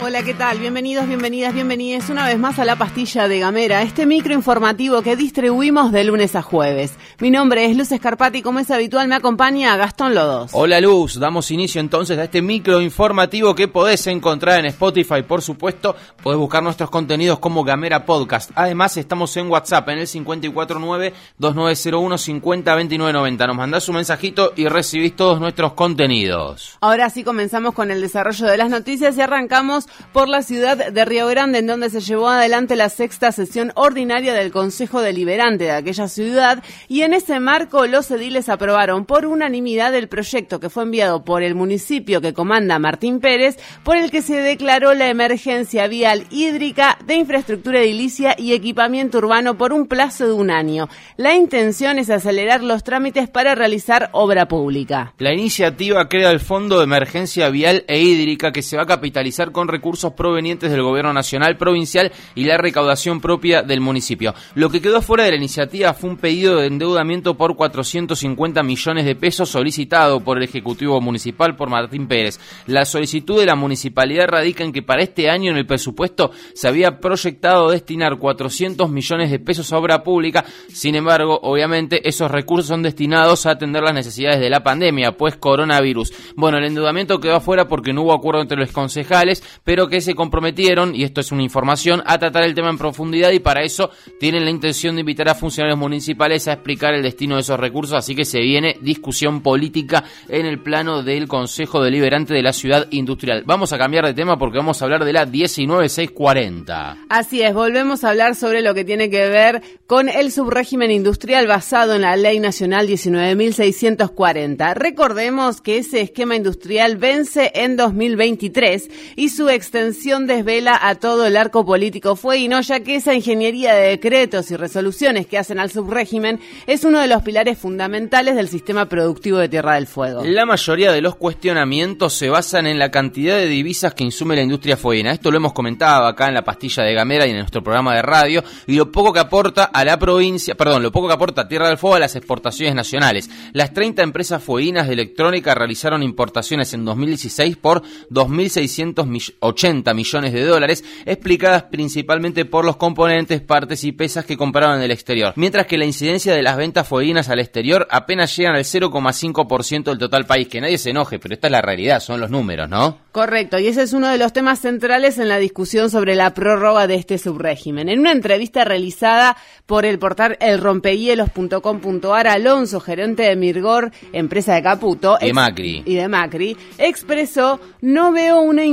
Hola, ¿qué tal? Bienvenidos, bienvenidas, bienvenidas una vez más a la pastilla de Gamera, este micro informativo que distribuimos de lunes a jueves. Mi nombre es Luz Escarpati y como es habitual me acompaña Gastón Lodos. Hola Luz, damos inicio entonces a este micro informativo que podés encontrar en Spotify, por supuesto. Podés buscar nuestros contenidos como Gamera Podcast. Además, estamos en WhatsApp en el 549-2901-502990. Nos mandás un mensajito y recibís todos nuestros contenidos. Ahora sí comenzamos con el desarrollo de las noticias y arrancamos por la ciudad de Río Grande, en donde se llevó adelante la sexta sesión ordinaria del Consejo Deliberante de aquella ciudad y en ese marco los ediles aprobaron por unanimidad el proyecto que fue enviado por el municipio que comanda Martín Pérez, por el que se declaró la emergencia vial hídrica de infraestructura edilicia y equipamiento urbano por un plazo de un año. La intención es acelerar los trámites para realizar obra pública. La iniciativa crea el Fondo de Emergencia Vial e Hídrica que se va a capitalizar con recursos provenientes del gobierno nacional, provincial y la recaudación propia del municipio. Lo que quedó fuera de la iniciativa fue un pedido de endeudamiento por 450 millones de pesos solicitado por el Ejecutivo Municipal por Martín Pérez. La solicitud de la municipalidad radica en que para este año en el presupuesto se había proyectado destinar 400 millones de pesos a obra pública. Sin embargo, obviamente, esos recursos son destinados a atender las necesidades de la pandemia, pues coronavirus. Bueno, el endeudamiento quedó afuera porque no hubo acuerdo entre los concejales, pero que se comprometieron, y esto es una información, a tratar el tema en profundidad y para eso tienen la intención de invitar a funcionarios municipales a explicar el destino de esos recursos, así que se viene discusión política en el plano del Consejo Deliberante de la Ciudad Industrial. Vamos a cambiar de tema porque vamos a hablar de la 19640. Así es, volvemos a hablar sobre lo que tiene que ver con el subrégimen industrial basado en la Ley Nacional 19.640. Recordemos que ese esquema industrial vence en 2023 y su extensión desvela a todo el arco político fue ya que esa ingeniería de decretos y resoluciones que hacen al subrégimen es uno de los pilares fundamentales del sistema productivo de Tierra del Fuego. La mayoría de los cuestionamientos se basan en la cantidad de divisas que insume la industria fueguina. Esto lo hemos comentado acá en la pastilla de Gamera y en nuestro programa de radio y lo poco que aporta a la provincia, perdón, lo poco que aporta a Tierra del Fuego a las exportaciones nacionales. Las 30 empresas fueguinas de electrónica realizaron importaciones en 2016 por 2.680 80 millones de dólares, explicadas principalmente por los componentes, partes y pesas que compraron en el exterior, mientras que la incidencia de las ventas fueguinas al exterior apenas llegan al 0,5% del total país. Que nadie se enoje, pero esta es la realidad, son los números, ¿no? Correcto, y ese es uno de los temas centrales en la discusión sobre la prórroga de este subrégimen. En una entrevista realizada por el portal elrompehielos.com.ar, Alonso, gerente de Mirgor, empresa de Caputo, y de Macri, y de Macri, expresó: No veo una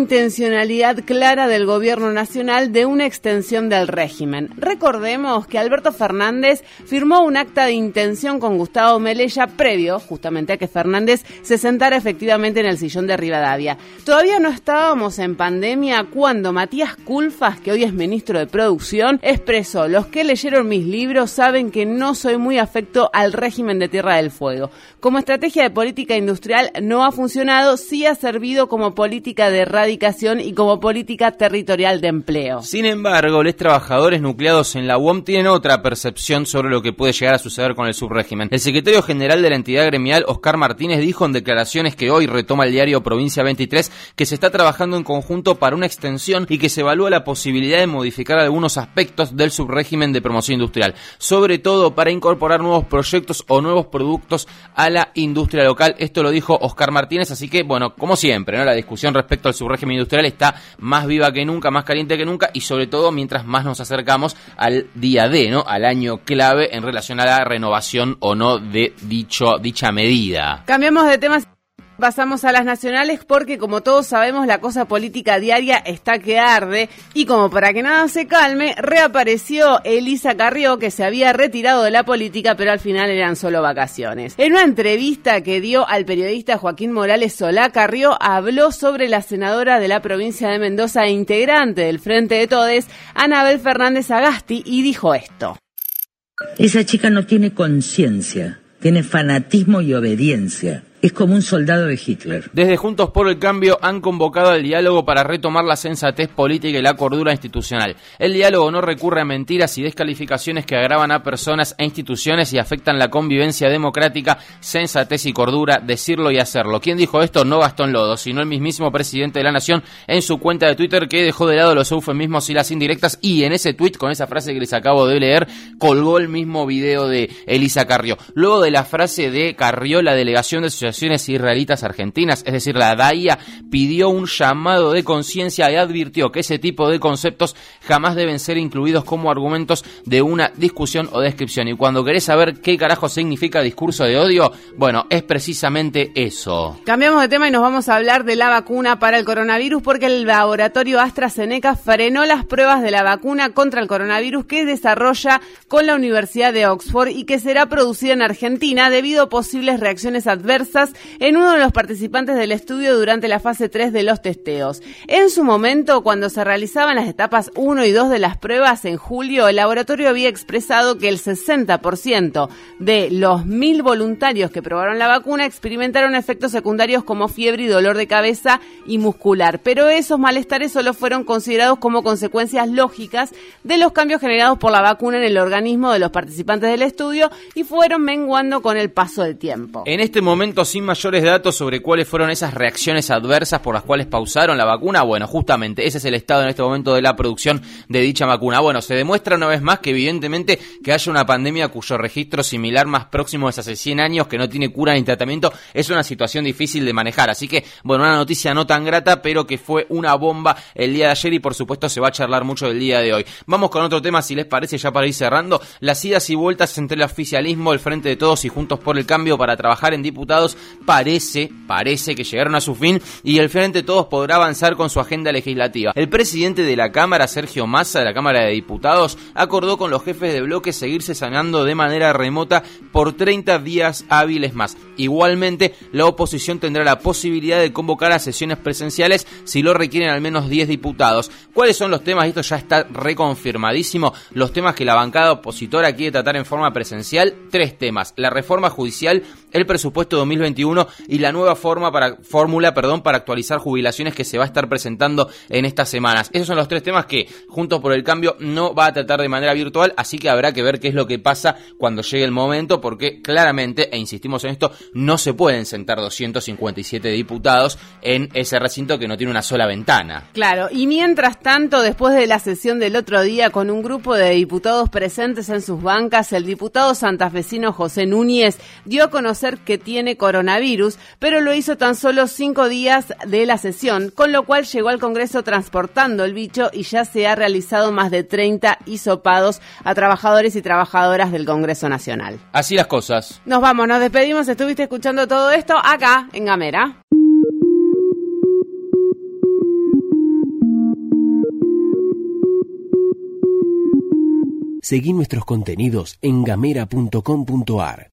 intencionalidad clara del gobierno nacional de una extensión del régimen. Recordemos que Alberto Fernández firmó un acta de intención con Gustavo Melella previo justamente a que Fernández se sentara efectivamente en el sillón de Rivadavia. Todavía no estábamos en pandemia cuando Matías Culfas, que hoy es ministro de Producción, expresó, los que leyeron mis libros saben que no soy muy afecto al régimen de Tierra del Fuego. Como estrategia de política industrial no ha funcionado, sí ha servido como política de erradicación y como política territorial de empleo. Sin embargo, los trabajadores nucleados en la UOM tienen otra percepción sobre lo que puede llegar a suceder con el subrégimen. El secretario general de la entidad gremial, Oscar Martínez, dijo en declaraciones que hoy retoma el diario Provincia 23 que se está trabajando en conjunto para una extensión y que se evalúa la posibilidad de modificar algunos aspectos del subrégimen de promoción industrial, sobre todo para incorporar nuevos proyectos o nuevos productos a la industria local. Esto lo dijo Oscar Martínez, así que, bueno, como siempre, ¿no? la discusión respecto al subrégimen industrial está más viva que nunca, más caliente que nunca y sobre todo mientras más nos acercamos al día D, ¿no? Al año clave en relación a la renovación o no de dicho dicha medida. Cambiamos de temas Pasamos a las nacionales porque, como todos sabemos, la cosa política diaria está que arde y como para que nada se calme, reapareció Elisa Carrió, que se había retirado de la política, pero al final eran solo vacaciones. En una entrevista que dio al periodista Joaquín Morales Solá, Carrió habló sobre la senadora de la provincia de Mendoza e integrante del Frente de Todes, Anabel Fernández Agasti, y dijo esto. Esa chica no tiene conciencia, tiene fanatismo y obediencia es como un soldado de Hitler. Desde Juntos por el Cambio han convocado al diálogo para retomar la sensatez política y la cordura institucional. El diálogo no recurre a mentiras y descalificaciones que agravan a personas e instituciones y afectan la convivencia democrática, sensatez y cordura, decirlo y hacerlo. ¿Quién dijo esto? No Gastón Lodo, sino el mismísimo presidente de la Nación en su cuenta de Twitter que dejó de lado los eufemismos y las indirectas y en ese tweet con esa frase que les acabo de leer colgó el mismo video de Elisa Carrió. Luego de la frase de Carrió, la delegación de asociación Israelitas Argentinas, es decir, la DAIA, pidió un llamado de conciencia y advirtió que ese tipo de conceptos jamás deben ser incluidos como argumentos de una discusión o descripción. Y cuando querés saber qué carajo significa discurso de odio, bueno, es precisamente eso. Cambiamos de tema y nos vamos a hablar de la vacuna para el coronavirus porque el laboratorio AstraZeneca frenó las pruebas de la vacuna contra el coronavirus que desarrolla con la Universidad de Oxford y que será producida en Argentina debido a posibles reacciones adversas en uno de los participantes del estudio durante la fase 3 de los testeos. En su momento, cuando se realizaban las etapas 1 y 2 de las pruebas en julio, el laboratorio había expresado que el 60% de los mil voluntarios que probaron la vacuna experimentaron efectos secundarios como fiebre y dolor de cabeza y muscular, pero esos malestares solo fueron considerados como consecuencias lógicas de los cambios generados por la vacuna en el organismo de los participantes del estudio y fueron menguando con el paso del tiempo. En este momento sin mayores datos sobre cuáles fueron esas reacciones adversas por las cuales pausaron la vacuna. Bueno, justamente ese es el estado en este momento de la producción de dicha vacuna. Bueno, se demuestra una vez más que evidentemente que haya una pandemia cuyo registro similar más próximo es hace 100 años, que no tiene cura ni tratamiento, es una situación difícil de manejar. Así que, bueno, una noticia no tan grata, pero que fue una bomba el día de ayer y por supuesto se va a charlar mucho del día de hoy. Vamos con otro tema, si les parece, ya para ir cerrando. Las idas y vueltas entre el oficialismo, el Frente de Todos y Juntos por el Cambio para trabajar en diputados parece, parece que llegaron a su fin y el Frente Todos podrá avanzar con su agenda legislativa. El presidente de la Cámara, Sergio Massa, de la Cámara de Diputados, acordó con los jefes de bloque seguirse sanando de manera remota por 30 días hábiles más. Igualmente, la oposición tendrá la posibilidad de convocar a sesiones presenciales si lo requieren al menos 10 diputados. ¿Cuáles son los temas? Esto ya está reconfirmadísimo. Los temas que la bancada opositora quiere tratar en forma presencial. Tres temas. La reforma judicial, el presupuesto 2021 y la nueva forma para, fórmula perdón, para actualizar jubilaciones que se va a estar presentando en estas semanas. Esos son los tres temas que Juntos por el Cambio no va a tratar de manera virtual, así que habrá que ver qué es lo que pasa cuando llegue el momento, porque claramente, e insistimos en esto, no se pueden sentar 257 diputados en ese recinto que no tiene una sola ventana. Claro, y mientras tanto, después de la sesión del otro día con un grupo de diputados presentes en sus bancas, el diputado santafesino José Núñez dio a conocer que tiene coronavirus, pero lo hizo tan solo cinco días de la sesión, con lo cual llegó al Congreso transportando el bicho y ya se ha realizado más de 30 hisopados a trabajadores y trabajadoras del Congreso Nacional. Así las cosas. Nos vamos, nos despedimos. Estuviste escuchando todo esto acá en Gamera. Seguí nuestros contenidos en gamera.com.ar.